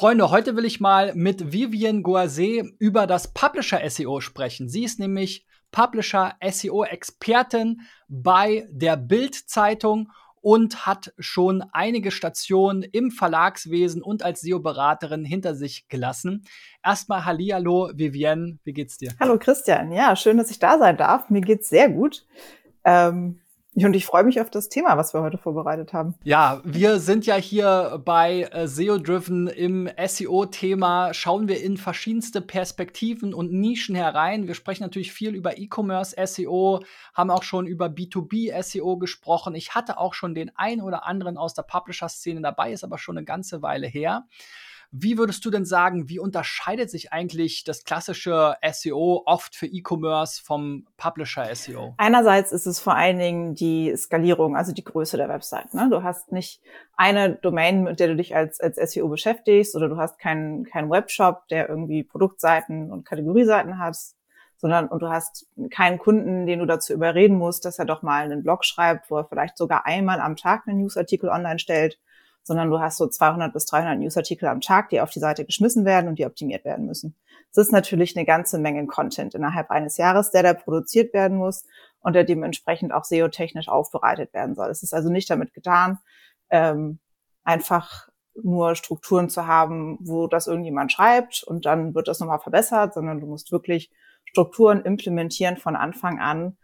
Freunde, heute will ich mal mit Vivian Goise über das Publisher SEO sprechen. Sie ist nämlich Publisher SEO Expertin bei der Bild Zeitung und hat schon einige Stationen im Verlagswesen und als SEO-Beraterin hinter sich gelassen. Erstmal Hallihallo, Vivienne, wie geht's dir? Hallo Christian, ja, schön, dass ich da sein darf. Mir geht's sehr gut. Ähm, und ich freue mich auf das Thema, was wir heute vorbereitet haben. Ja, wir sind ja hier bei äh, SEO Driven im SEO-Thema. Schauen wir in verschiedenste Perspektiven und Nischen herein. Wir sprechen natürlich viel über E-Commerce SEO, haben auch schon über B2B SEO gesprochen. Ich hatte auch schon den einen oder anderen aus der Publisher-Szene dabei, ist aber schon eine ganze Weile her. Wie würdest du denn sagen, wie unterscheidet sich eigentlich das klassische SEO oft für E-Commerce vom Publisher SEO? Einerseits ist es vor allen Dingen die Skalierung, also die Größe der Website. Ne? Du hast nicht eine Domain, mit der du dich als, als SEO beschäftigst oder du hast keinen keinen Webshop, der irgendwie Produktseiten und Kategorieseiten hat, sondern und du hast keinen Kunden, den du dazu überreden musst, dass er doch mal einen Blog schreibt, wo er vielleicht sogar einmal am Tag einen Newsartikel online stellt sondern du hast so 200 bis 300 Newsartikel am Tag, die auf die Seite geschmissen werden und die optimiert werden müssen. Das ist natürlich eine ganze Menge Content innerhalb eines Jahres, der da produziert werden muss und der dementsprechend auch SEO-technisch aufbereitet werden soll. Es ist also nicht damit getan, ähm, einfach nur Strukturen zu haben, wo das irgendjemand schreibt und dann wird das nochmal verbessert, sondern du musst wirklich Strukturen implementieren von Anfang an,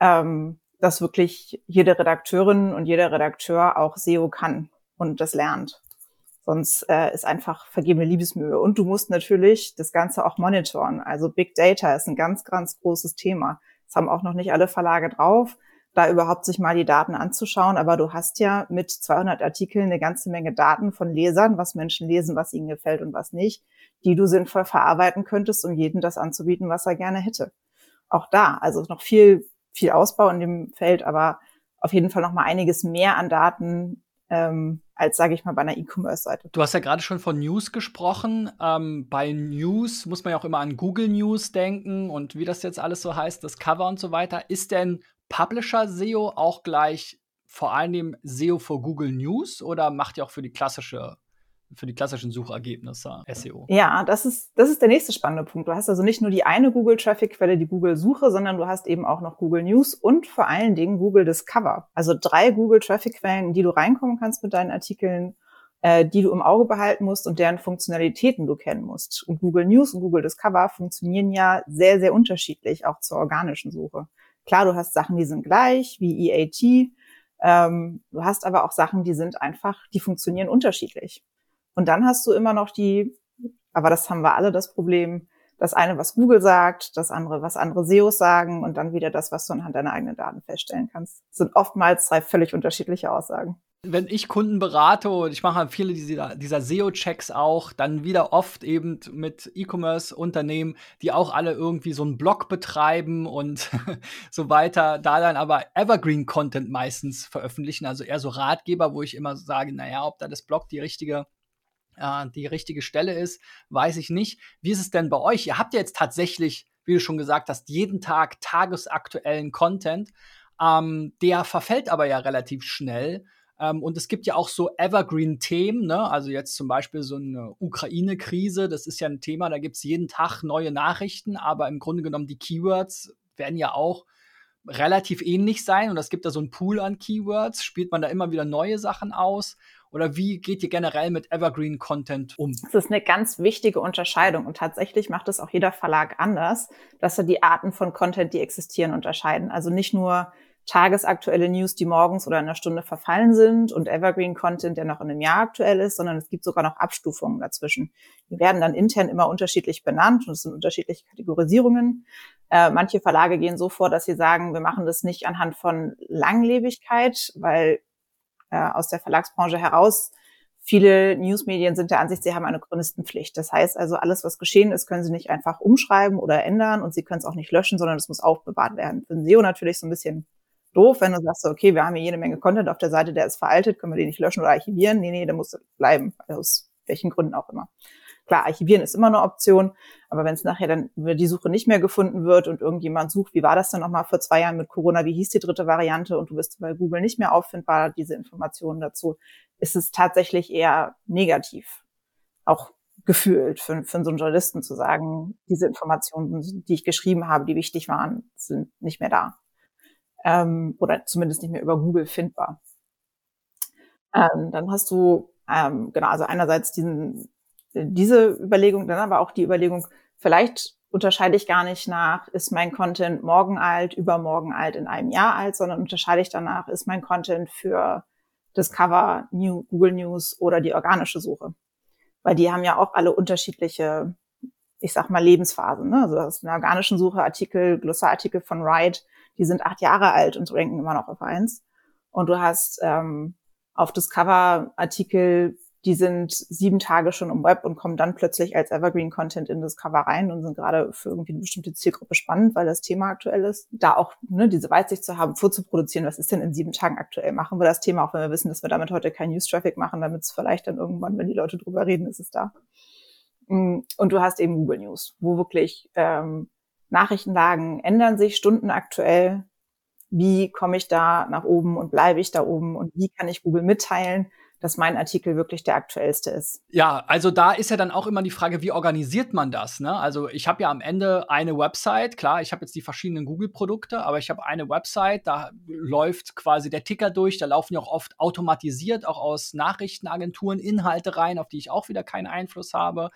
ähm, dass wirklich jede Redakteurin und jeder Redakteur auch SEO kann und das lernt. Sonst äh, ist einfach vergebene Liebesmühe. Und du musst natürlich das Ganze auch monitoren. Also Big Data ist ein ganz, ganz großes Thema. Das haben auch noch nicht alle Verlage drauf, da überhaupt sich mal die Daten anzuschauen. Aber du hast ja mit 200 Artikeln eine ganze Menge Daten von Lesern, was Menschen lesen, was ihnen gefällt und was nicht, die du sinnvoll verarbeiten könntest, um jedem das anzubieten, was er gerne hätte. Auch da, also noch viel, viel Ausbau in dem Feld, aber auf jeden Fall noch mal einiges mehr an Daten, ähm, als, sage ich mal, bei einer E-Commerce-Seite. Du hast ja gerade schon von News gesprochen. Ähm, bei News muss man ja auch immer an Google News denken und wie das jetzt alles so heißt, das Cover und so weiter. Ist denn Publisher-SEO auch gleich vor allem SEO für Google News oder macht ihr auch für die klassische für die klassischen Suchergebnisse SEO. Ja, das ist, das ist der nächste spannende Punkt. Du hast also nicht nur die eine Google-Traffic-Quelle, die Google-Suche, sondern du hast eben auch noch Google News und vor allen Dingen Google Discover. Also drei Google-Traffic-Quellen, in die du reinkommen kannst mit deinen Artikeln, äh, die du im Auge behalten musst und deren Funktionalitäten du kennen musst. Und Google News und Google Discover funktionieren ja sehr, sehr unterschiedlich, auch zur organischen Suche. Klar, du hast Sachen, die sind gleich, wie EAT, ähm, du hast aber auch Sachen, die sind einfach, die funktionieren unterschiedlich. Und dann hast du immer noch die, aber das haben wir alle das Problem, das eine, was Google sagt, das andere, was andere SEOs sagen und dann wieder das, was du anhand deiner eigenen Daten feststellen kannst. Das sind oftmals zwei völlig unterschiedliche Aussagen. Wenn ich Kunden berate und ich mache viele dieser, dieser SEO-Checks auch, dann wieder oft eben mit E-Commerce-Unternehmen, die auch alle irgendwie so einen Blog betreiben und so weiter, da dann aber Evergreen-Content meistens veröffentlichen, also eher so Ratgeber, wo ich immer sage, naja, ob da das Blog die richtige äh, die richtige Stelle ist, weiß ich nicht. Wie ist es denn bei euch? Ihr habt ja jetzt tatsächlich, wie du schon gesagt hast, jeden Tag tagesaktuellen Content. Ähm, der verfällt aber ja relativ schnell. Ähm, und es gibt ja auch so Evergreen-Themen, ne? also jetzt zum Beispiel so eine Ukraine-Krise, das ist ja ein Thema, da gibt es jeden Tag neue Nachrichten, aber im Grunde genommen die Keywords werden ja auch relativ ähnlich sein und es gibt da so einen Pool an Keywords, spielt man da immer wieder neue Sachen aus oder wie geht ihr generell mit Evergreen Content um? Das ist eine ganz wichtige Unterscheidung und tatsächlich macht es auch jeder Verlag anders, dass er die Arten von Content, die existieren, unterscheiden. Also nicht nur tagesaktuelle News, die morgens oder in einer Stunde verfallen sind und Evergreen Content, der noch in einem Jahr aktuell ist, sondern es gibt sogar noch Abstufungen dazwischen. Die werden dann intern immer unterschiedlich benannt und es sind unterschiedliche Kategorisierungen. Äh, manche Verlage gehen so vor, dass sie sagen, wir machen das nicht anhand von Langlebigkeit, weil äh, aus der Verlagsbranche heraus Viele Newsmedien sind der Ansicht, sie haben eine Chronistenpflicht. Das heißt also, alles, was geschehen ist, können sie nicht einfach umschreiben oder ändern und sie können es auch nicht löschen, sondern es muss aufbewahrt werden. Für SEO natürlich so ein bisschen doof, wenn du sagst, okay, wir haben hier jede Menge Content auf der Seite, der ist veraltet, können wir den nicht löschen oder archivieren? Nee, nee, der muss bleiben, aus welchen Gründen auch immer. Klar, archivieren ist immer eine Option, aber wenn es nachher dann über die Suche nicht mehr gefunden wird und irgendjemand sucht, wie war das denn nochmal vor zwei Jahren mit Corona, wie hieß die dritte Variante und du bist bei Google nicht mehr auffindbar, diese Informationen dazu, ist es tatsächlich eher negativ. auch gefühlt für, für so einen Journalisten zu sagen, diese Informationen, die ich geschrieben habe, die wichtig waren, sind nicht mehr da. Ähm, oder zumindest nicht mehr über Google findbar. Ähm, dann hast du, ähm, genau, also einerseits diesen, diese Überlegung, dann aber auch die Überlegung, vielleicht unterscheide ich gar nicht nach, ist mein Content morgen alt, übermorgen alt, in einem Jahr alt, sondern unterscheide ich danach, ist mein Content für Discover, New, Google News oder die organische Suche weil die haben ja auch alle unterschiedliche, ich sag mal, Lebensphasen. Ne? Also ist eine organischen Suche, Artikel, Glossarartikel von Wright, die sind acht Jahre alt und ranken immer noch auf eins. Und du hast ähm, auf Discover Artikel, die sind sieben Tage schon im Web und kommen dann plötzlich als Evergreen Content in Discover rein und sind gerade für irgendwie eine bestimmte Zielgruppe spannend, weil das Thema aktuell ist. Da auch ne, diese Weitsicht zu haben, vorzuproduzieren, was ist denn in sieben Tagen aktuell? Machen wir das Thema, auch wenn wir wissen, dass wir damit heute kein News-Traffic machen, damit es vielleicht dann irgendwann, wenn die Leute drüber reden, ist es da. Mm, und du hast eben Google News, wo wirklich ähm, Nachrichtenlagen ändern sich stundenaktuell. Wie komme ich da nach oben und bleibe ich da oben und wie kann ich Google mitteilen, dass mein Artikel wirklich der aktuellste ist. Ja, also da ist ja dann auch immer die Frage, wie organisiert man das? Ne? Also ich habe ja am Ende eine Website, klar, ich habe jetzt die verschiedenen Google-Produkte, aber ich habe eine Website, da läuft quasi der Ticker durch, da laufen ja auch oft automatisiert auch aus Nachrichtenagenturen Inhalte rein, auf die ich auch wieder keinen Einfluss habe.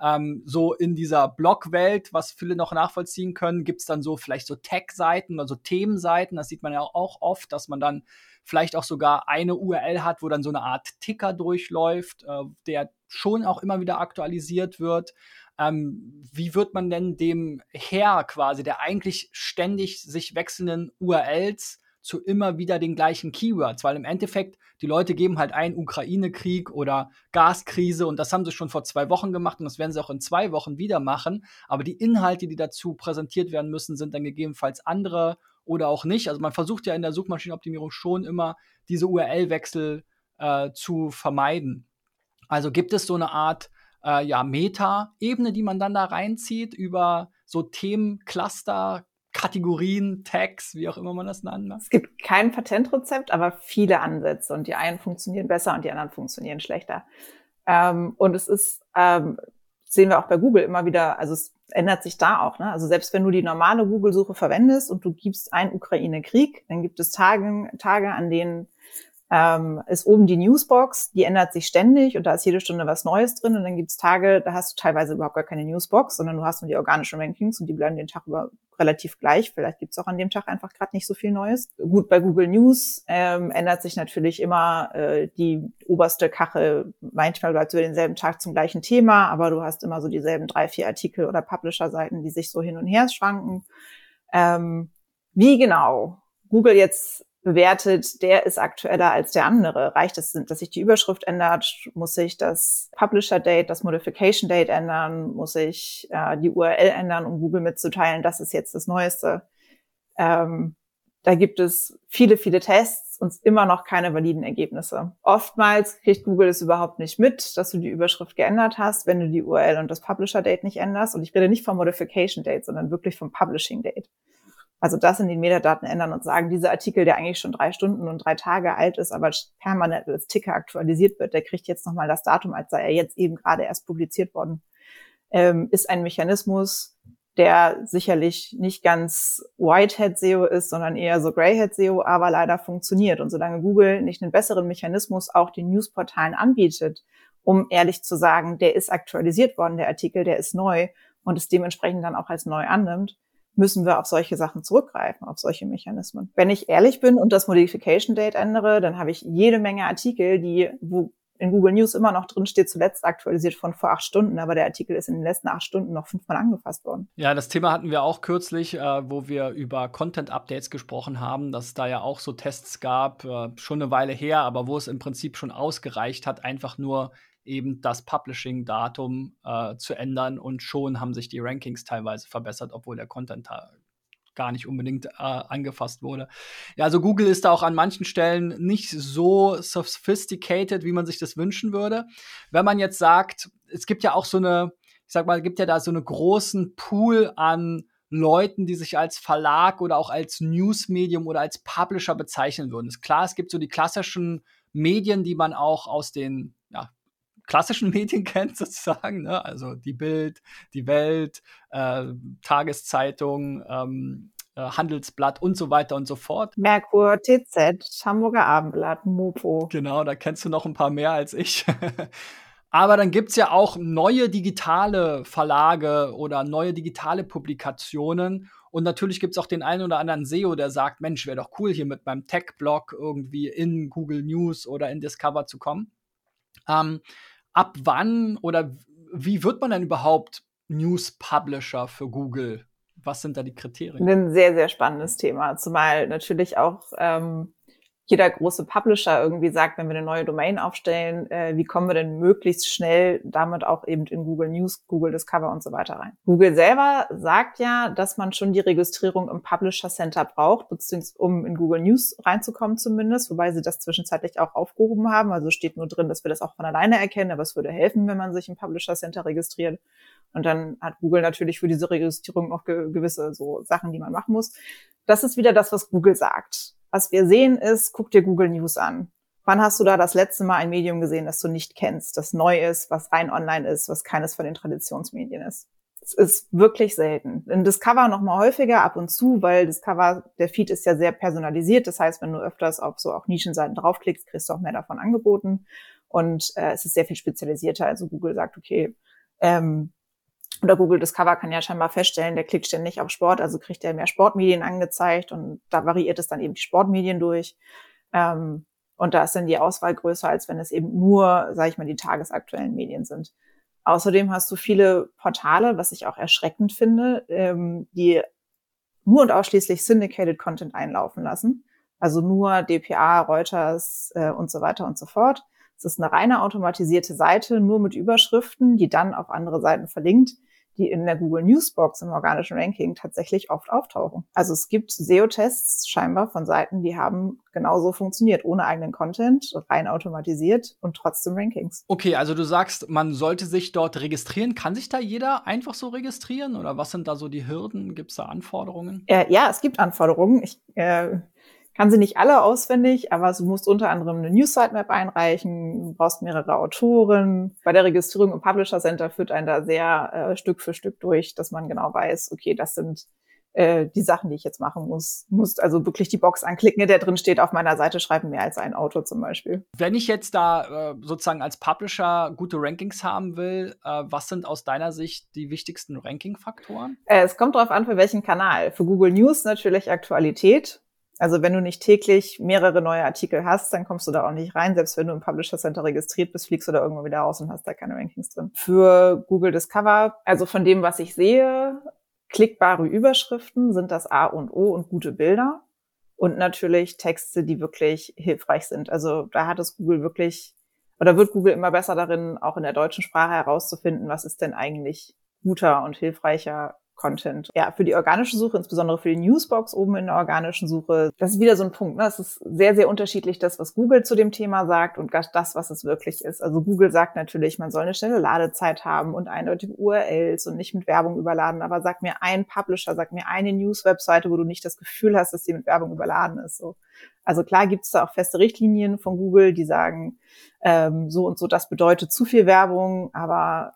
Ähm, so in dieser Blog-Welt, was viele noch nachvollziehen können, gibt es dann so vielleicht so Tag-Seiten, also Themenseiten, das sieht man ja auch oft, dass man dann vielleicht auch sogar eine URL hat, wo dann so eine Art Ticker durchläuft, äh, der schon auch immer wieder aktualisiert wird. Ähm, wie wird man denn dem Herr quasi, der eigentlich ständig sich wechselnden URLs zu immer wieder den gleichen Keywords, weil im Endeffekt die Leute geben halt ein Ukraine-Krieg oder Gaskrise und das haben sie schon vor zwei Wochen gemacht und das werden sie auch in zwei Wochen wieder machen. Aber die Inhalte, die dazu präsentiert werden müssen, sind dann gegebenenfalls andere oder auch nicht. Also man versucht ja in der Suchmaschinenoptimierung schon immer diese URL-Wechsel äh, zu vermeiden. Also gibt es so eine Art äh, ja, Meta-Ebene, die man dann da reinzieht über so Themen, Cluster, Kategorien, Tags, wie auch immer man das nennt. Es gibt kein Patentrezept, aber viele Ansätze und die einen funktionieren besser und die anderen funktionieren schlechter. Ähm, und es ist, ähm, sehen wir auch bei Google immer wieder, also es ändert sich da auch. Ne? Also selbst wenn du die normale Google-Suche verwendest und du gibst ein Ukraine-Krieg, dann gibt es Tage, Tage, an denen ähm, ist oben die Newsbox, die ändert sich ständig und da ist jede Stunde was Neues drin und dann gibt's Tage, da hast du teilweise überhaupt gar keine Newsbox, sondern du hast nur die organischen Rankings und die bleiben den Tag über relativ gleich. Vielleicht gibt's auch an dem Tag einfach gerade nicht so viel Neues. Gut, bei Google News ähm, ändert sich natürlich immer äh, die oberste Kachel. Manchmal bleibt über denselben Tag zum gleichen Thema, aber du hast immer so dieselben drei, vier Artikel oder Publisher-Seiten, die sich so hin und her schwanken. Ähm, wie genau Google jetzt bewertet, der ist aktueller als der andere. Reicht es, dass sich die Überschrift ändert? Muss sich das Publisher-Date, das Modification-Date ändern? Muss sich äh, die URL ändern, um Google mitzuteilen, das ist jetzt das Neueste? Ähm, da gibt es viele, viele Tests und immer noch keine validen Ergebnisse. Oftmals kriegt Google es überhaupt nicht mit, dass du die Überschrift geändert hast, wenn du die URL und das Publisher-Date nicht änderst. Und ich rede nicht vom Modification-Date, sondern wirklich vom Publishing-Date. Also das in den Metadaten ändern und sagen, dieser Artikel, der eigentlich schon drei Stunden und drei Tage alt ist, aber permanent als Ticker aktualisiert wird, der kriegt jetzt nochmal das Datum, als sei er jetzt eben gerade erst publiziert worden, ähm, ist ein Mechanismus, der sicherlich nicht ganz Whitehead SEO ist, sondern eher so Greyhead SEO, aber leider funktioniert. Und solange Google nicht einen besseren Mechanismus auch den Newsportalen anbietet, um ehrlich zu sagen, der ist aktualisiert worden, der Artikel, der ist neu und es dementsprechend dann auch als neu annimmt, müssen wir auf solche Sachen zurückgreifen, auf solche Mechanismen. Wenn ich ehrlich bin und das Modification Date ändere, dann habe ich jede Menge Artikel, die, wo in Google News immer noch drin steht, zuletzt aktualisiert von vor acht Stunden, aber der Artikel ist in den letzten acht Stunden noch fünfmal angefasst worden. Ja, das Thema hatten wir auch kürzlich, äh, wo wir über Content-Updates gesprochen haben, dass es da ja auch so Tests gab, äh, schon eine Weile her, aber wo es im Prinzip schon ausgereicht hat, einfach nur eben das Publishing-Datum äh, zu ändern und schon haben sich die Rankings teilweise verbessert, obwohl der Content gar nicht unbedingt äh, angefasst wurde. Ja, also Google ist da auch an manchen Stellen nicht so sophisticated, wie man sich das wünschen würde. Wenn man jetzt sagt, es gibt ja auch so eine, ich sag mal, gibt ja da so einen großen Pool an Leuten, die sich als Verlag oder auch als Newsmedium oder als Publisher bezeichnen würden. Ist klar, es gibt so die klassischen Medien, die man auch aus den klassischen Medien kennt, sozusagen, ne? also die Bild, die Welt, äh, Tageszeitung, ähm, äh, Handelsblatt und so weiter und so fort. Merkur, TZ, Hamburger Abendblatt, Mopo. Genau, da kennst du noch ein paar mehr als ich. Aber dann gibt's ja auch neue digitale Verlage oder neue digitale Publikationen. Und natürlich gibt's auch den einen oder anderen SEO, der sagt, Mensch, wäre doch cool, hier mit meinem Tech-Blog irgendwie in Google News oder in Discover zu kommen. Ähm, ab wann oder wie wird man denn überhaupt News Publisher für Google? Was sind da die Kriterien? Ein sehr, sehr spannendes Thema. Zumal natürlich auch ähm, jeder große Publisher irgendwie sagt, wenn wir eine neue Domain aufstellen, äh, wie kommen wir denn möglichst schnell damit auch eben in Google News, Google Discover und so weiter rein. Google selber sagt ja, dass man schon die Registrierung im Publisher Center braucht, beziehungsweise um in Google News reinzukommen zumindest, wobei sie das zwischenzeitlich auch aufgehoben haben. Also steht nur drin, dass wir das auch von alleine erkennen, aber es würde helfen, wenn man sich im Publisher Center registriert. Und dann hat Google natürlich für diese Registrierung noch ge gewisse so Sachen, die man machen muss. Das ist wieder das, was Google sagt. Was wir sehen ist, guck dir Google News an. Wann hast du da das letzte Mal ein Medium gesehen, das du nicht kennst, das neu ist, was rein online ist, was keines von den Traditionsmedien ist? Es ist wirklich selten. In Discover noch mal häufiger ab und zu, weil Discover, der Feed ist ja sehr personalisiert. Das heißt, wenn du öfters auf so auch Nischenseiten draufklickst, kriegst du auch mehr davon angeboten. Und äh, es ist sehr viel spezialisierter. Also Google sagt, okay, ähm, oder Google Discover kann ja scheinbar feststellen, der klickt ständig auf Sport, also kriegt er mehr Sportmedien angezeigt und da variiert es dann eben die Sportmedien durch. Ähm, und da ist dann die Auswahl größer, als wenn es eben nur, sage ich mal, die tagesaktuellen Medien sind. Außerdem hast du viele Portale, was ich auch erschreckend finde, ähm, die nur und ausschließlich Syndicated Content einlaufen lassen. Also nur DPA, Reuters äh, und so weiter und so fort. Es ist eine reine automatisierte Seite, nur mit Überschriften, die dann auf andere Seiten verlinkt die in der Google Newsbox im organischen Ranking tatsächlich oft auftauchen. Also es gibt SEO-Tests scheinbar von Seiten, die haben genauso funktioniert, ohne eigenen Content, rein automatisiert und trotzdem Rankings. Okay, also du sagst, man sollte sich dort registrieren. Kann sich da jeder einfach so registrieren oder was sind da so die Hürden? Gibt es da Anforderungen? Äh, ja, es gibt Anforderungen. Ich äh, kann sie nicht alle auswendig, aber du musst unter anderem eine News-Sitemap einreichen, du brauchst mehrere Autoren. Bei der Registrierung im Publisher Center führt einen da sehr äh, Stück für Stück durch, dass man genau weiß, okay, das sind äh, die Sachen, die ich jetzt machen muss. Musst also wirklich die Box anklicken, in der drin steht, auf meiner Seite schreiben mehr als ein Autor zum Beispiel. Wenn ich jetzt da äh, sozusagen als Publisher gute Rankings haben will, äh, was sind aus deiner Sicht die wichtigsten Ranking-Faktoren? Äh, es kommt darauf an, für welchen Kanal. Für Google News natürlich Aktualität. Also wenn du nicht täglich mehrere neue Artikel hast, dann kommst du da auch nicht rein. Selbst wenn du im Publisher Center registriert bist, fliegst du da irgendwann wieder raus und hast da keine Rankings drin. Für Google Discover, also von dem, was ich sehe, klickbare Überschriften sind das A und O und gute Bilder. Und natürlich Texte, die wirklich hilfreich sind. Also da hat es Google wirklich, oder wird Google immer besser darin, auch in der deutschen Sprache herauszufinden, was ist denn eigentlich guter und hilfreicher Content. Ja, für die organische Suche, insbesondere für die Newsbox oben in der organischen Suche, das ist wieder so ein Punkt. Ne? Es ist sehr, sehr unterschiedlich, das, was Google zu dem Thema sagt und das, was es wirklich ist. Also Google sagt natürlich, man soll eine schnelle Ladezeit haben und eindeutige URLs und nicht mit Werbung überladen. Aber sag mir ein Publisher, sag mir eine News-Webseite, wo du nicht das Gefühl hast, dass sie mit Werbung überladen ist. So. Also klar gibt es da auch feste Richtlinien von Google, die sagen, ähm, so und so, das bedeutet zu viel Werbung, aber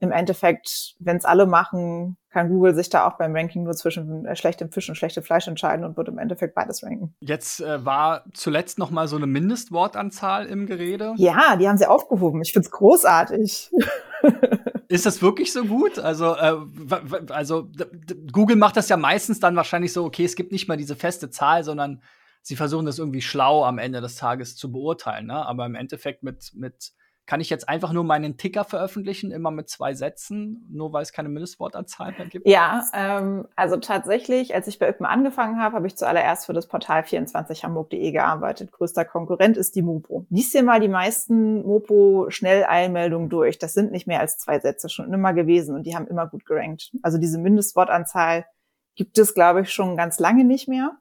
im Endeffekt, wenn es alle machen, kann Google sich da auch beim Ranking nur zwischen äh, schlechtem Fisch und schlechtem Fleisch entscheiden und wird im Endeffekt beides ranken. Jetzt äh, war zuletzt noch mal so eine Mindestwortanzahl im Gerede. Ja, die haben sie aufgehoben. Ich find's großartig. Ist das wirklich so gut? Also, äh, also Google macht das ja meistens dann wahrscheinlich so, okay, es gibt nicht mal diese feste Zahl, sondern sie versuchen das irgendwie schlau am Ende des Tages zu beurteilen. Ne? Aber im Endeffekt mit, mit kann ich jetzt einfach nur meinen Ticker veröffentlichen, immer mit zwei Sätzen, nur weil es keine Mindestwortanzahl mehr gibt? Ja, ähm, also tatsächlich, als ich bei Öppen angefangen habe, habe ich zuallererst für das Portal 24hamburg.de gearbeitet. Größter Konkurrent ist die Mopo. Lies dir mal die meisten Mopo-Schnelleilmeldungen durch. Das sind nicht mehr als zwei Sätze schon immer gewesen und die haben immer gut gerankt. Also diese Mindestwortanzahl gibt es, glaube ich, schon ganz lange nicht mehr.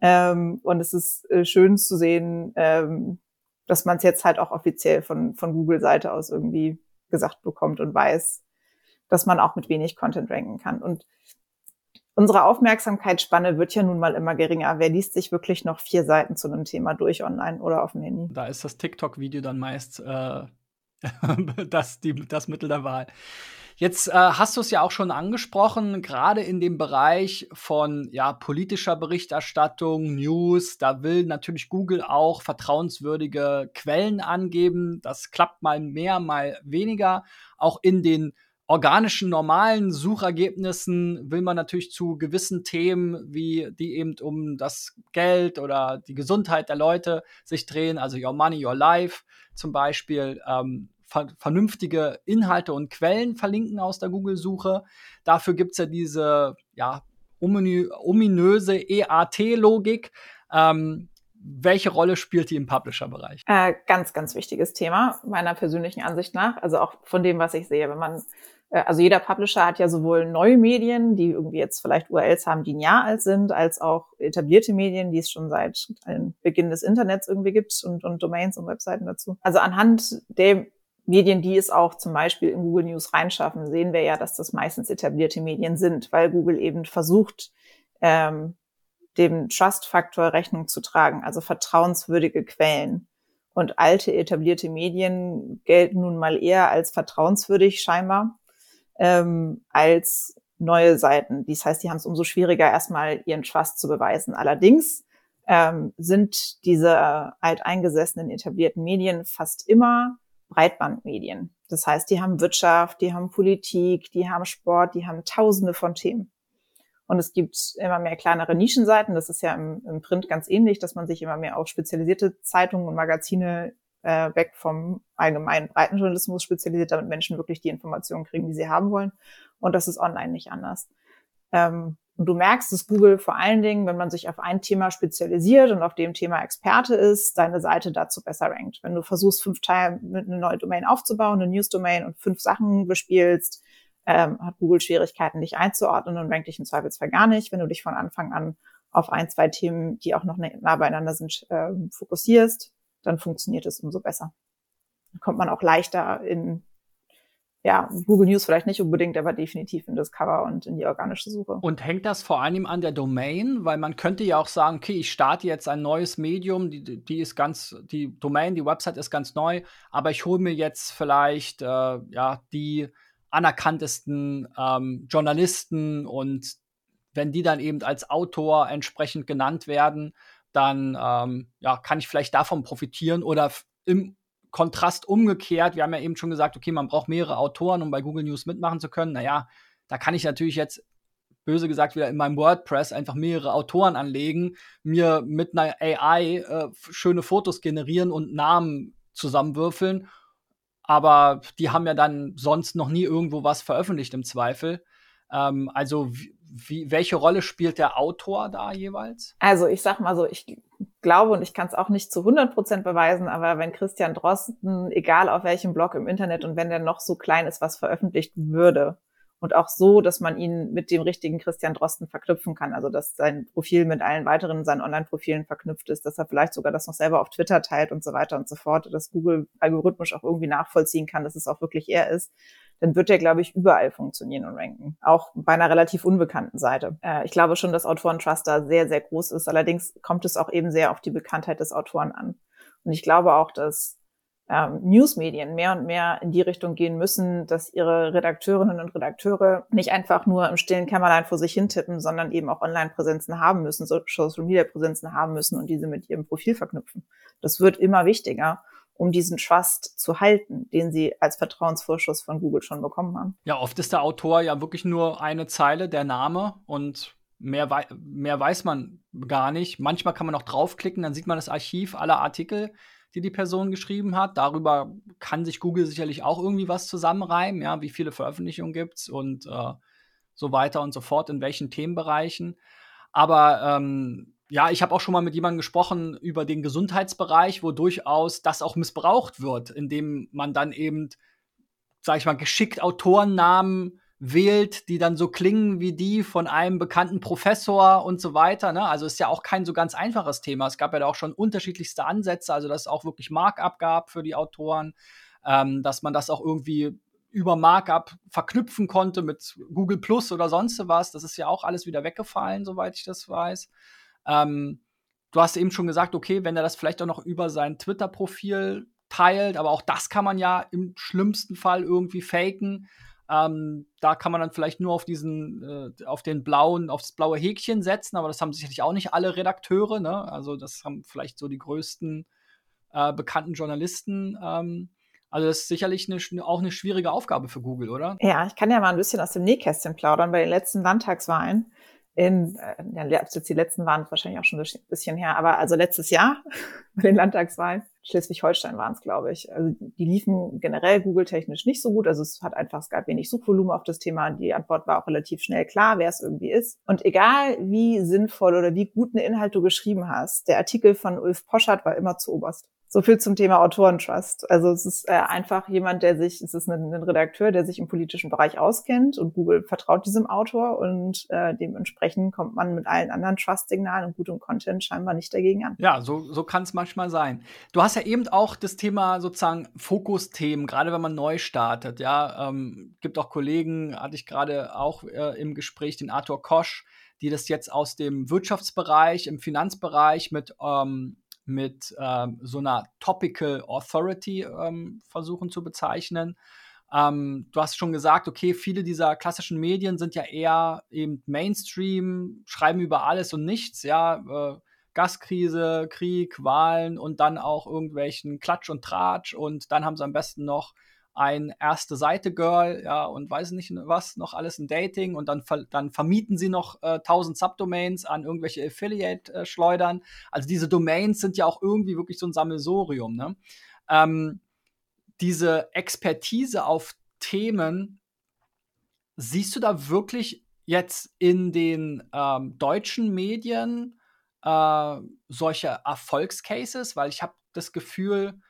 Ähm, und es ist äh, schön zu sehen, ähm, dass man es jetzt halt auch offiziell von, von Google-Seite aus irgendwie gesagt bekommt und weiß, dass man auch mit wenig Content ranken kann. Und unsere Aufmerksamkeitsspanne wird ja nun mal immer geringer. Wer liest sich wirklich noch vier Seiten zu einem Thema durch online oder auf dem Handy? Da ist das TikTok-Video dann meist äh, das, die, das Mittel der Wahl. Jetzt äh, hast du es ja auch schon angesprochen, gerade in dem Bereich von ja, politischer Berichterstattung, News, da will natürlich Google auch vertrauenswürdige Quellen angeben. Das klappt mal mehr, mal weniger. Auch in den organischen, normalen Suchergebnissen will man natürlich zu gewissen Themen, wie die eben um das Geld oder die Gesundheit der Leute sich drehen, also Your Money, Your Life zum Beispiel, ähm, ver vernünftige Inhalte und Quellen verlinken aus der Google-Suche. Dafür gibt es ja diese ja, ominöse EAT-Logik. Ähm, welche Rolle spielt die im Publisher-Bereich? Äh, ganz, ganz wichtiges Thema, meiner persönlichen Ansicht nach. Also auch von dem, was ich sehe. Wenn man, äh, also jeder Publisher hat ja sowohl neue Medien, die irgendwie jetzt vielleicht URLs haben, die ein Jahr alt sind, als auch etablierte Medien, die es schon seit Beginn des Internets irgendwie gibt und, und Domains und Webseiten dazu. Also anhand der Medien, die es auch zum Beispiel in Google News reinschaffen, sehen wir ja, dass das meistens etablierte Medien sind, weil Google eben versucht, ähm, dem Trust-Faktor Rechnung zu tragen, also vertrauenswürdige Quellen. Und alte etablierte Medien gelten nun mal eher als vertrauenswürdig scheinbar ähm, als neue Seiten. Das heißt, die haben es umso schwieriger, erstmal ihren Trust zu beweisen. Allerdings ähm, sind diese alteingesessenen etablierten Medien fast immer Breitbandmedien. Das heißt, die haben Wirtschaft, die haben Politik, die haben Sport, die haben tausende von Themen. Und es gibt immer mehr kleinere Nischenseiten. Das ist ja im, im Print ganz ähnlich, dass man sich immer mehr auf spezialisierte Zeitungen und Magazine äh, weg vom allgemeinen Breitenjournalismus spezialisiert, damit Menschen wirklich die Informationen kriegen, die sie haben wollen. Und das ist online nicht anders. Ähm, und du merkst, dass Google vor allen Dingen, wenn man sich auf ein Thema spezialisiert und auf dem Thema Experte ist, deine Seite dazu besser rankt. Wenn du versuchst, fünf Teile mit einer neuen Domain aufzubauen, eine News-Domain und fünf Sachen bespielst, ähm, hat Google Schwierigkeiten, dich einzuordnen und rankt dich im Zweifelsfall gar nicht. Wenn du dich von Anfang an auf ein, zwei Themen, die auch noch nah beieinander sind, ähm, fokussierst, dann funktioniert es umso besser. Dann kommt man auch leichter in ja, Google News vielleicht nicht unbedingt, aber definitiv in Discover und in die organische Suche. Und hängt das vor allem an der Domain? Weil man könnte ja auch sagen, okay, ich starte jetzt ein neues Medium, die, die ist ganz, die Domain, die Website ist ganz neu, aber ich hole mir jetzt vielleicht, äh, ja, die anerkanntesten ähm, Journalisten und wenn die dann eben als Autor entsprechend genannt werden, dann ähm, ja, kann ich vielleicht davon profitieren oder im Kontrast umgekehrt, wir haben ja eben schon gesagt, okay, man braucht mehrere Autoren, um bei Google News mitmachen zu können. Naja, da kann ich natürlich jetzt böse gesagt wieder in meinem WordPress einfach mehrere Autoren anlegen, mir mit einer AI äh, schöne Fotos generieren und Namen zusammenwürfeln. Aber die haben ja dann sonst noch nie irgendwo was veröffentlicht im Zweifel. Ähm, also wie, welche Rolle spielt der Autor da jeweils? Also ich sag mal so, ich glaube, und ich kann es auch nicht zu 100 Prozent beweisen, aber wenn Christian Drosten, egal auf welchem Blog im Internet und wenn der noch so klein ist, was veröffentlicht würde, und auch so, dass man ihn mit dem richtigen Christian Drosten verknüpfen kann. Also dass sein Profil mit allen weiteren seinen Online-Profilen verknüpft ist, dass er vielleicht sogar das noch selber auf Twitter teilt und so weiter und so fort, dass Google algorithmisch auch irgendwie nachvollziehen kann, dass es auch wirklich er ist, dann wird er, glaube ich, überall funktionieren und ranken. Auch bei einer relativ unbekannten Seite. Äh, ich glaube schon, dass Autoren-Trust da sehr, sehr groß ist. Allerdings kommt es auch eben sehr auf die Bekanntheit des Autoren an. Und ich glaube auch, dass ähm, Newsmedien mehr und mehr in die Richtung gehen müssen, dass ihre Redakteurinnen und Redakteure nicht einfach nur im stillen Kämmerlein vor sich hintippen, sondern eben auch Online-Präsenzen haben müssen, Social-Media-Präsenzen haben müssen und diese mit ihrem Profil verknüpfen. Das wird immer wichtiger um diesen Trust zu halten, den sie als Vertrauensvorschuss von Google schon bekommen haben. Ja, oft ist der Autor ja wirklich nur eine Zeile, der Name und mehr, wei mehr weiß man gar nicht. Manchmal kann man auch draufklicken, dann sieht man das Archiv aller Artikel die die Person geschrieben hat. Darüber kann sich Google sicherlich auch irgendwie was zusammenreimen, ja, wie viele Veröffentlichungen gibt es und äh, so weiter und so fort, in welchen Themenbereichen. Aber ähm, ja, ich habe auch schon mal mit jemandem gesprochen über den Gesundheitsbereich, wo durchaus das auch missbraucht wird, indem man dann eben, sag ich mal, geschickt Autorennamen wählt, die dann so klingen wie die von einem bekannten Professor und so weiter. Ne? Also ist ja auch kein so ganz einfaches Thema. Es gab ja da auch schon unterschiedlichste Ansätze, also dass es auch wirklich Markup gab für die Autoren, ähm, dass man das auch irgendwie über Markup verknüpfen konnte mit Google Plus oder sonst was. Das ist ja auch alles wieder weggefallen, soweit ich das weiß. Ähm, du hast eben schon gesagt, okay, wenn er das vielleicht auch noch über sein Twitter-Profil teilt, aber auch das kann man ja im schlimmsten Fall irgendwie faken. Ähm, da kann man dann vielleicht nur auf diesen, äh, auf den blauen, aufs blaue Häkchen setzen, aber das haben sicherlich auch nicht alle Redakteure, ne? Also das haben vielleicht so die größten äh, bekannten Journalisten. Ähm, also das ist sicherlich eine, auch eine schwierige Aufgabe für Google, oder? Ja, ich kann ja mal ein bisschen aus dem Nähkästchen plaudern. Bei den letzten Landtagswahlen in, äh, jetzt die letzten waren wahrscheinlich auch schon ein bisschen her, aber also letztes Jahr bei den Landtagswahlen, Schleswig-Holstein waren es, glaube ich. Also die liefen generell Google-technisch nicht so gut. Also es hat einfach, es gab wenig Suchvolumen auf das Thema. Die Antwort war auch relativ schnell klar, wer es irgendwie ist. Und egal wie sinnvoll oder wie gut eine Inhalt du geschrieben hast, der Artikel von Ulf Poschert war immer zu oberst. So viel zum Thema Autorentrust. Also es ist äh, einfach jemand, der sich, es ist ein, ein, Redakteur, der sich im politischen Bereich auskennt und Google vertraut diesem Autor und äh, dementsprechend kommt man mit allen anderen Trust-Signalen und gutem Content scheinbar nicht dagegen an. Ja, so, so kann es manchmal sein. Du hast ja eben auch das Thema sozusagen Fokusthemen, gerade wenn man neu startet. Ja, ähm, gibt auch Kollegen, hatte ich gerade auch äh, im Gespräch, den Arthur Kosch, die das jetzt aus dem Wirtschaftsbereich, im Finanzbereich mit ähm, mit ähm, so einer Topical Authority ähm, versuchen zu bezeichnen. Ähm, du hast schon gesagt, okay, viele dieser klassischen Medien sind ja eher eben Mainstream, schreiben über alles und nichts, ja, äh, Gaskrise, Krieg, Wahlen und dann auch irgendwelchen Klatsch und Tratsch und dann haben sie am besten noch ein erste Seite Girl, ja, und weiß nicht was, noch alles ein Dating und dann, dann vermieten sie noch äh, 1000 Subdomains an irgendwelche Affiliate-Schleudern. Also diese Domains sind ja auch irgendwie wirklich so ein Sammelsorium, ne? Ähm, diese Expertise auf Themen, siehst du da wirklich jetzt in den ähm, deutschen Medien äh, solche Erfolgscases? Weil ich habe das Gefühl,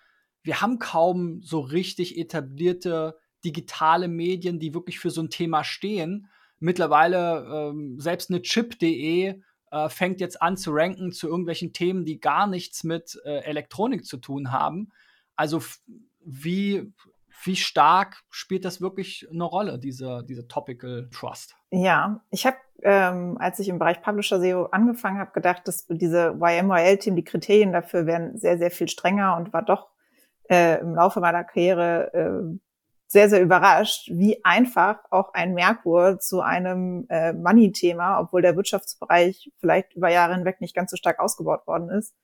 wir haben kaum so richtig etablierte digitale Medien, die wirklich für so ein Thema stehen. Mittlerweile ähm, selbst eine Chip.de äh, fängt jetzt an zu ranken zu irgendwelchen Themen, die gar nichts mit äh, Elektronik zu tun haben. Also wie, wie stark spielt das wirklich eine Rolle, diese, diese Topical Trust? Ja, ich habe, ähm, als ich im Bereich Publisher SEO angefangen habe, gedacht, dass diese YMYL-Themen, die Kriterien dafür wären sehr, sehr viel strenger und war doch äh, im Laufe meiner Karriere äh, sehr, sehr überrascht, wie einfach auch ein Merkur zu einem äh, Money-Thema, obwohl der Wirtschaftsbereich vielleicht über Jahre hinweg nicht ganz so stark ausgebaut worden ist,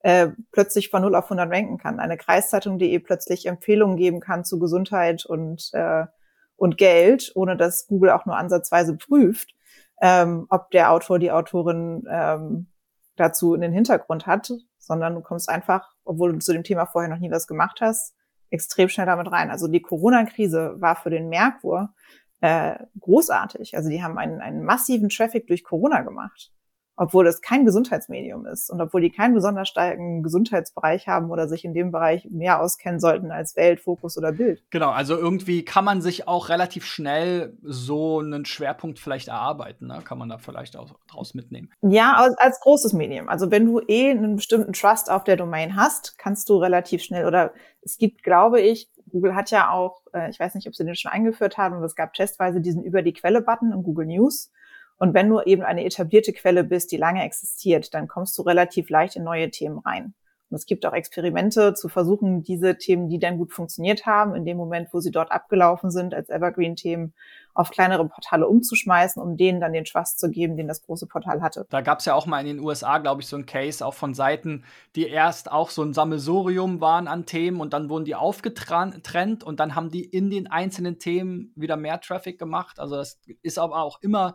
äh, plötzlich von 0 auf 100 ranken kann. Eine Kreiszeitung.de plötzlich Empfehlungen geben kann zu Gesundheit und, äh, und Geld, ohne dass Google auch nur ansatzweise prüft, ähm, ob der Autor, die Autorin ähm, dazu in den Hintergrund hat, sondern du kommst einfach, obwohl du zu dem Thema vorher noch nie was gemacht hast, extrem schnell damit rein. Also die Corona-Krise war für den Merkur äh, großartig. Also die haben einen, einen massiven Traffic durch Corona gemacht obwohl es kein Gesundheitsmedium ist und obwohl die keinen besonders starken Gesundheitsbereich haben oder sich in dem Bereich mehr auskennen sollten als Welt, Fokus oder Bild. Genau, also irgendwie kann man sich auch relativ schnell so einen Schwerpunkt vielleicht erarbeiten, ne? kann man da vielleicht auch draus mitnehmen. Ja, als, als großes Medium. Also wenn du eh einen bestimmten Trust auf der Domain hast, kannst du relativ schnell oder es gibt, glaube ich, Google hat ja auch, äh, ich weiß nicht, ob sie den schon eingeführt haben, aber es gab testweise diesen über die Quelle-Button in Google News und wenn du eben eine etablierte Quelle bist, die lange existiert, dann kommst du relativ leicht in neue Themen rein. Und es gibt auch Experimente zu versuchen, diese Themen, die dann gut funktioniert haben, in dem Moment, wo sie dort abgelaufen sind, als Evergreen-Themen auf kleinere Portale umzuschmeißen, um denen dann den Trust zu geben, den das große Portal hatte. Da gab es ja auch mal in den USA, glaube ich, so ein Case auch von Seiten, die erst auch so ein Sammelsurium waren an Themen und dann wurden die aufgetrennt und dann haben die in den einzelnen Themen wieder mehr Traffic gemacht. Also das ist aber auch immer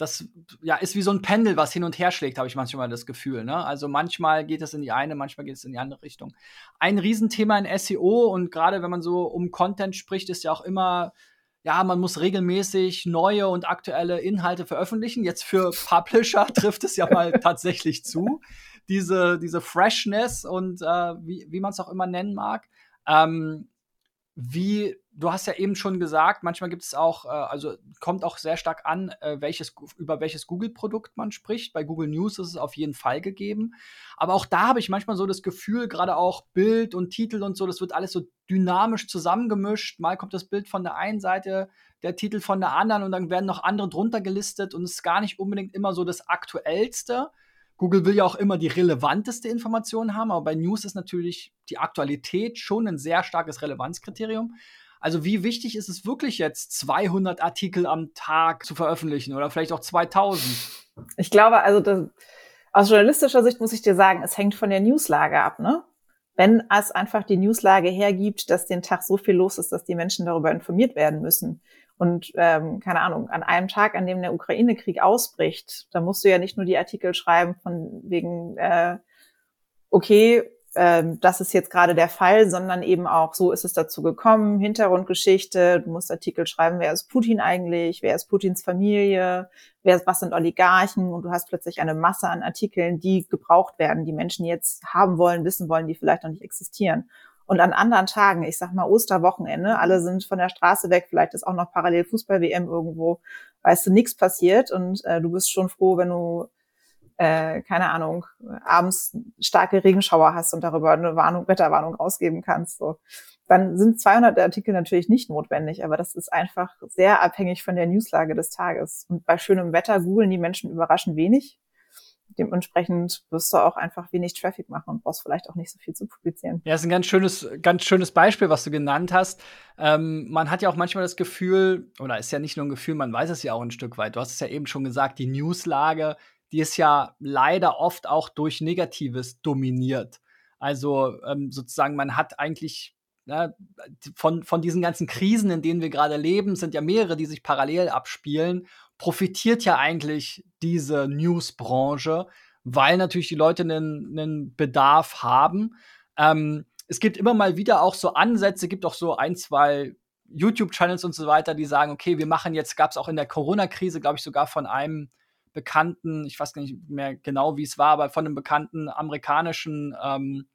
das ja, ist wie so ein Pendel, was hin und her schlägt, habe ich manchmal das Gefühl. Ne? Also manchmal geht es in die eine, manchmal geht es in die andere Richtung. Ein Riesenthema in SEO und gerade wenn man so um Content spricht, ist ja auch immer, ja, man muss regelmäßig neue und aktuelle Inhalte veröffentlichen. Jetzt für Publisher trifft es ja mal tatsächlich zu. Diese, diese Freshness und äh, wie, wie man es auch immer nennen mag. Ähm, wie du hast ja eben schon gesagt, manchmal gibt es auch, äh, also kommt auch sehr stark an, äh, welches, über welches Google-Produkt man spricht. Bei Google News ist es auf jeden Fall gegeben. Aber auch da habe ich manchmal so das Gefühl, gerade auch Bild und Titel und so, das wird alles so dynamisch zusammengemischt. Mal kommt das Bild von der einen Seite, der Titel von der anderen und dann werden noch andere drunter gelistet und es ist gar nicht unbedingt immer so das Aktuellste. Google will ja auch immer die relevanteste Information haben, aber bei News ist natürlich die Aktualität schon ein sehr starkes Relevanzkriterium. Also wie wichtig ist es wirklich jetzt, 200 Artikel am Tag zu veröffentlichen oder vielleicht auch 2000? Ich glaube, also das, aus journalistischer Sicht muss ich dir sagen, es hängt von der Newslage ab, ne? Wenn es einfach die Newslage hergibt, dass den Tag so viel los ist, dass die Menschen darüber informiert werden müssen, und ähm, keine Ahnung, an einem Tag, an dem der Ukraine-Krieg ausbricht, da musst du ja nicht nur die Artikel schreiben von wegen, äh, okay, ähm, das ist jetzt gerade der Fall, sondern eben auch, so ist es dazu gekommen, Hintergrundgeschichte, du musst Artikel schreiben, wer ist Putin eigentlich, wer ist Putins Familie, wer, was sind Oligarchen und du hast plötzlich eine Masse an Artikeln, die gebraucht werden, die Menschen jetzt haben wollen, wissen wollen, die vielleicht noch nicht existieren. Und an anderen Tagen, ich sag mal Osterwochenende, alle sind von der Straße weg, vielleicht ist auch noch parallel Fußball-WM irgendwo, weißt du, nichts passiert und äh, du bist schon froh, wenn du äh, keine Ahnung, abends starke Regenschauer hast und darüber eine Warnung, Wetterwarnung rausgeben kannst. So. Dann sind 200 Artikel natürlich nicht notwendig, aber das ist einfach sehr abhängig von der Newslage des Tages. Und bei schönem Wetter googeln die Menschen überraschend wenig. Dementsprechend wirst du auch einfach wenig Traffic machen und brauchst vielleicht auch nicht so viel zu publizieren. Ja, ist ein ganz schönes, ganz schönes Beispiel, was du genannt hast. Ähm, man hat ja auch manchmal das Gefühl, oder ist ja nicht nur ein Gefühl, man weiß es ja auch ein Stück weit. Du hast es ja eben schon gesagt, die Newslage die ist ja leider oft auch durch Negatives dominiert. Also ähm, sozusagen, man hat eigentlich ja, ne, von, von diesen ganzen Krisen, in denen wir gerade leben, sind ja mehrere, die sich parallel abspielen, profitiert ja eigentlich diese Newsbranche, weil natürlich die Leute einen, einen Bedarf haben. Ähm, es gibt immer mal wieder auch so Ansätze, gibt auch so ein, zwei YouTube-Channels und so weiter, die sagen, okay, wir machen jetzt, gab es auch in der Corona-Krise, glaube ich, sogar von einem bekannten, ich weiß nicht mehr genau, wie es war, aber von einem bekannten amerikanischen ähm,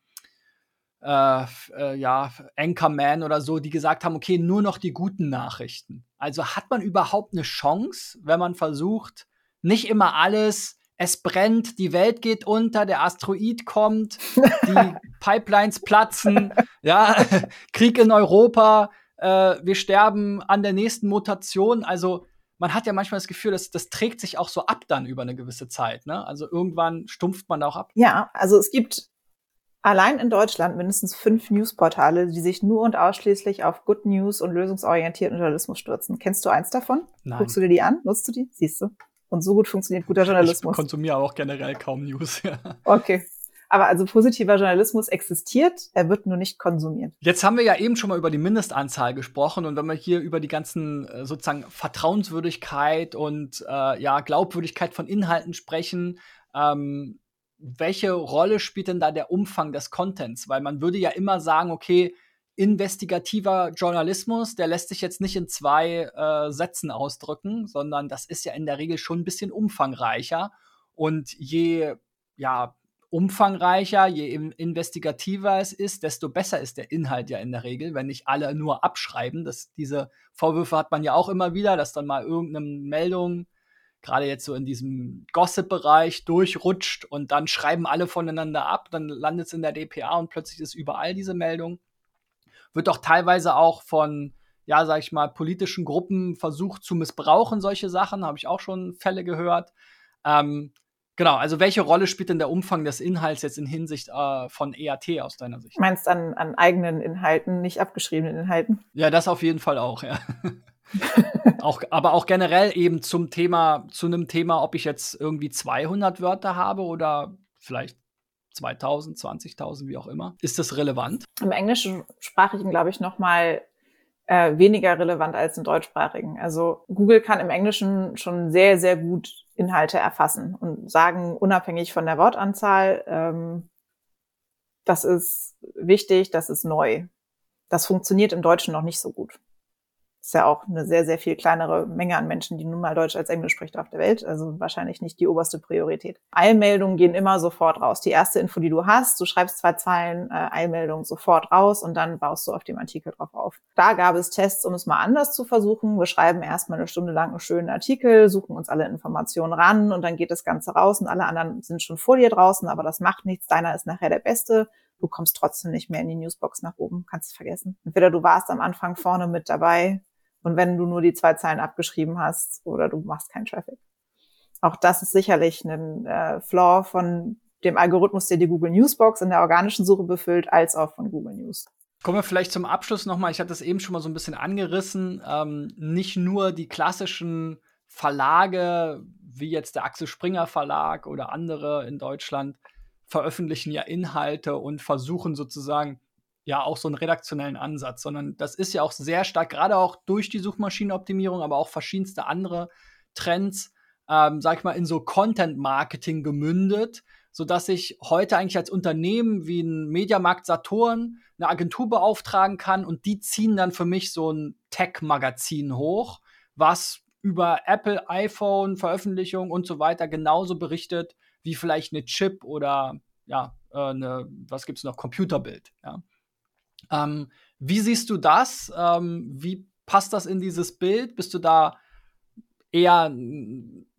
äh, äh, ja, Anchorman oder so, die gesagt haben, okay, nur noch die guten Nachrichten. Also hat man überhaupt eine Chance, wenn man versucht, nicht immer alles, es brennt, die Welt geht unter, der Asteroid kommt, die Pipelines platzen, ja, Krieg in Europa, äh, wir sterben an der nächsten Mutation. Also man hat ja manchmal das Gefühl, dass das trägt sich auch so ab dann über eine gewisse Zeit. Ne? Also irgendwann stumpft man da auch ab. Ja, also es gibt allein in Deutschland mindestens fünf Newsportale, die sich nur und ausschließlich auf Good News und lösungsorientierten Journalismus stürzen. Kennst du eins davon? Nein. Guckst du dir die an? Nutzt du die? Siehst du? Und so gut funktioniert guter Journalismus. Ich konsumiere auch generell kaum News. Ja. Okay. Aber also positiver Journalismus existiert, er wird nur nicht konsumiert. Jetzt haben wir ja eben schon mal über die Mindestanzahl gesprochen und wenn wir hier über die ganzen äh, sozusagen Vertrauenswürdigkeit und äh, ja Glaubwürdigkeit von Inhalten sprechen, ähm, welche Rolle spielt denn da der Umfang des Contents? Weil man würde ja immer sagen, okay, investigativer Journalismus, der lässt sich jetzt nicht in zwei äh, Sätzen ausdrücken, sondern das ist ja in der Regel schon ein bisschen umfangreicher. Und je ja, umfangreicher, je investigativer es ist, desto besser ist der Inhalt ja in der Regel, wenn nicht alle nur abschreiben. Das, diese Vorwürfe hat man ja auch immer wieder, dass dann mal irgendeine Meldung, gerade jetzt so in diesem Gossip-Bereich, durchrutscht und dann schreiben alle voneinander ab, dann landet es in der DPA und plötzlich ist überall diese Meldung. Wird doch teilweise auch von, ja, sag ich mal, politischen Gruppen versucht zu missbrauchen, solche Sachen, habe ich auch schon Fälle gehört. Ähm, Genau, also welche Rolle spielt denn der Umfang des Inhalts jetzt in Hinsicht äh, von EAT aus deiner Sicht? Meinst an, an eigenen Inhalten, nicht abgeschriebenen Inhalten? Ja, das auf jeden Fall auch, ja. auch, aber auch generell eben zum Thema, zu einem Thema, ob ich jetzt irgendwie 200 Wörter habe oder vielleicht 2000, 20.000, wie auch immer. Ist das relevant? Im Englischsprachigen glaube ich noch mal äh, weniger relevant als im deutschsprachigen. Also Google kann im Englischen schon sehr, sehr gut Inhalte erfassen und sagen unabhängig von der Wortanzahl, ähm, das ist wichtig, das ist neu. Das funktioniert im Deutschen noch nicht so gut ist ja auch eine sehr, sehr viel kleinere Menge an Menschen, die nun mal Deutsch als Englisch spricht auf der Welt. Also wahrscheinlich nicht die oberste Priorität. Eilmeldungen gehen immer sofort raus. Die erste Info, die du hast, du schreibst zwei Zeilen äh, Eilmeldung sofort raus und dann baust du auf dem Artikel drauf auf. Da gab es Tests, um es mal anders zu versuchen. Wir schreiben erstmal eine Stunde lang einen schönen Artikel, suchen uns alle Informationen ran und dann geht das Ganze raus und alle anderen sind schon vor dir draußen, aber das macht nichts. Deiner ist nachher der beste du kommst trotzdem nicht mehr in die Newsbox nach oben, kannst es vergessen. Entweder du warst am Anfang vorne mit dabei und wenn du nur die zwei Zeilen abgeschrieben hast oder du machst keinen Traffic. Auch das ist sicherlich ein äh, Flaw von dem Algorithmus, der die Google Newsbox in der organischen Suche befüllt, als auch von Google News. Kommen wir vielleicht zum Abschluss nochmal, ich hatte das eben schon mal so ein bisschen angerissen, ähm, nicht nur die klassischen Verlage, wie jetzt der Axel Springer Verlag oder andere in Deutschland, veröffentlichen ja Inhalte und versuchen sozusagen ja auch so einen redaktionellen Ansatz, sondern das ist ja auch sehr stark, gerade auch durch die Suchmaschinenoptimierung, aber auch verschiedenste andere Trends, ähm, sag ich mal, in so Content-Marketing gemündet, sodass ich heute eigentlich als Unternehmen wie ein Mediamarkt Saturn eine Agentur beauftragen kann und die ziehen dann für mich so ein Tech-Magazin hoch, was über Apple, iPhone, Veröffentlichung und so weiter genauso berichtet wie vielleicht eine Chip oder ja, äh, eine, was gibt's noch, Computerbild. Ja. Ähm, wie siehst du das? Ähm, wie passt das in dieses Bild? Bist du da eher,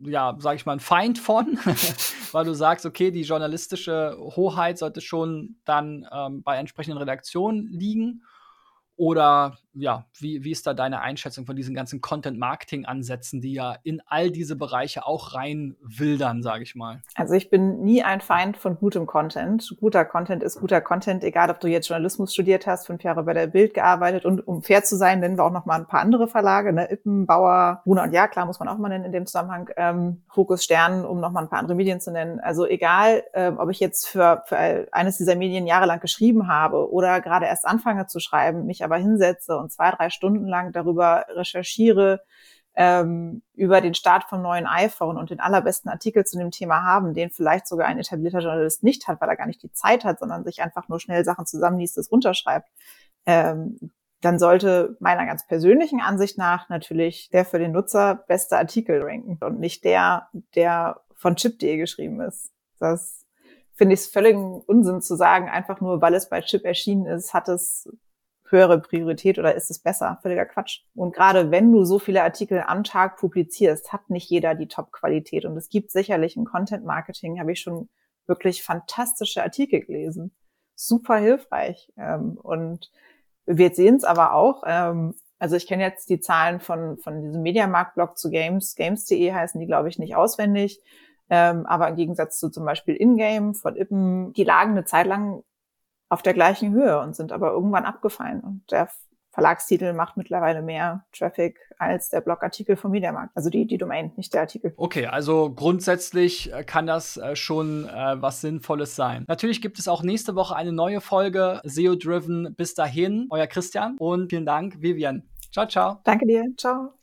ja, sag ich mal, ein Feind von, weil du sagst, okay, die journalistische Hoheit sollte schon dann ähm, bei entsprechenden Redaktionen liegen? Oder ja, wie, wie ist da deine Einschätzung von diesen ganzen Content-Marketing-Ansätzen, die ja in all diese Bereiche auch reinwildern, sage ich mal? Also ich bin nie ein Feind von gutem Content. Guter Content ist guter Content, egal ob du jetzt Journalismus studiert hast, fünf Jahre bei der Bild gearbeitet und um fair zu sein, nennen wir auch noch mal ein paar andere Verlage, ne? Ippen, Bauer, Bruna und Ja, klar muss man auch mal nennen in dem Zusammenhang, ähm, Fokus Stern, um noch mal ein paar andere Medien zu nennen. Also egal, ähm, ob ich jetzt für, für eines dieser Medien jahrelang geschrieben habe oder gerade erst anfange zu schreiben, mich aber hinsetze und zwei, drei Stunden lang darüber recherchiere, ähm, über den Start vom neuen iPhone und den allerbesten Artikel zu dem Thema haben, den vielleicht sogar ein etablierter Journalist nicht hat, weil er gar nicht die Zeit hat, sondern sich einfach nur schnell Sachen zusammenliest, das runterschreibt, ähm, dann sollte meiner ganz persönlichen Ansicht nach natürlich der für den Nutzer beste Artikel ranken und nicht der, der von chip.de geschrieben ist. Das finde ich es völligen Unsinn zu sagen, einfach nur weil es bei Chip erschienen ist, hat es höhere Priorität oder ist es besser? Völliger Quatsch. Und gerade wenn du so viele Artikel am Tag publizierst, hat nicht jeder die Top-Qualität. Und es gibt sicherlich im Content-Marketing, habe ich schon wirklich fantastische Artikel gelesen. Super hilfreich. Ähm, und wir sehen es aber auch, ähm, also ich kenne jetzt die Zahlen von, von diesem Mediamarkt-Blog zu Games. Games.de heißen die, glaube ich, nicht auswendig. Ähm, aber im Gegensatz zu zum Beispiel Ingame von Ippen, die lagen eine Zeit lang auf der gleichen Höhe und sind aber irgendwann abgefallen. Und der Verlagstitel macht mittlerweile mehr Traffic als der Blogartikel vom Mediamarkt. Also die, die Domain, nicht der Artikel. Okay, also grundsätzlich äh, kann das äh, schon äh, was Sinnvolles sein. Natürlich gibt es auch nächste Woche eine neue Folge SEO Driven. Bis dahin, euer Christian und vielen Dank, Vivian. Ciao, ciao. Danke dir. Ciao.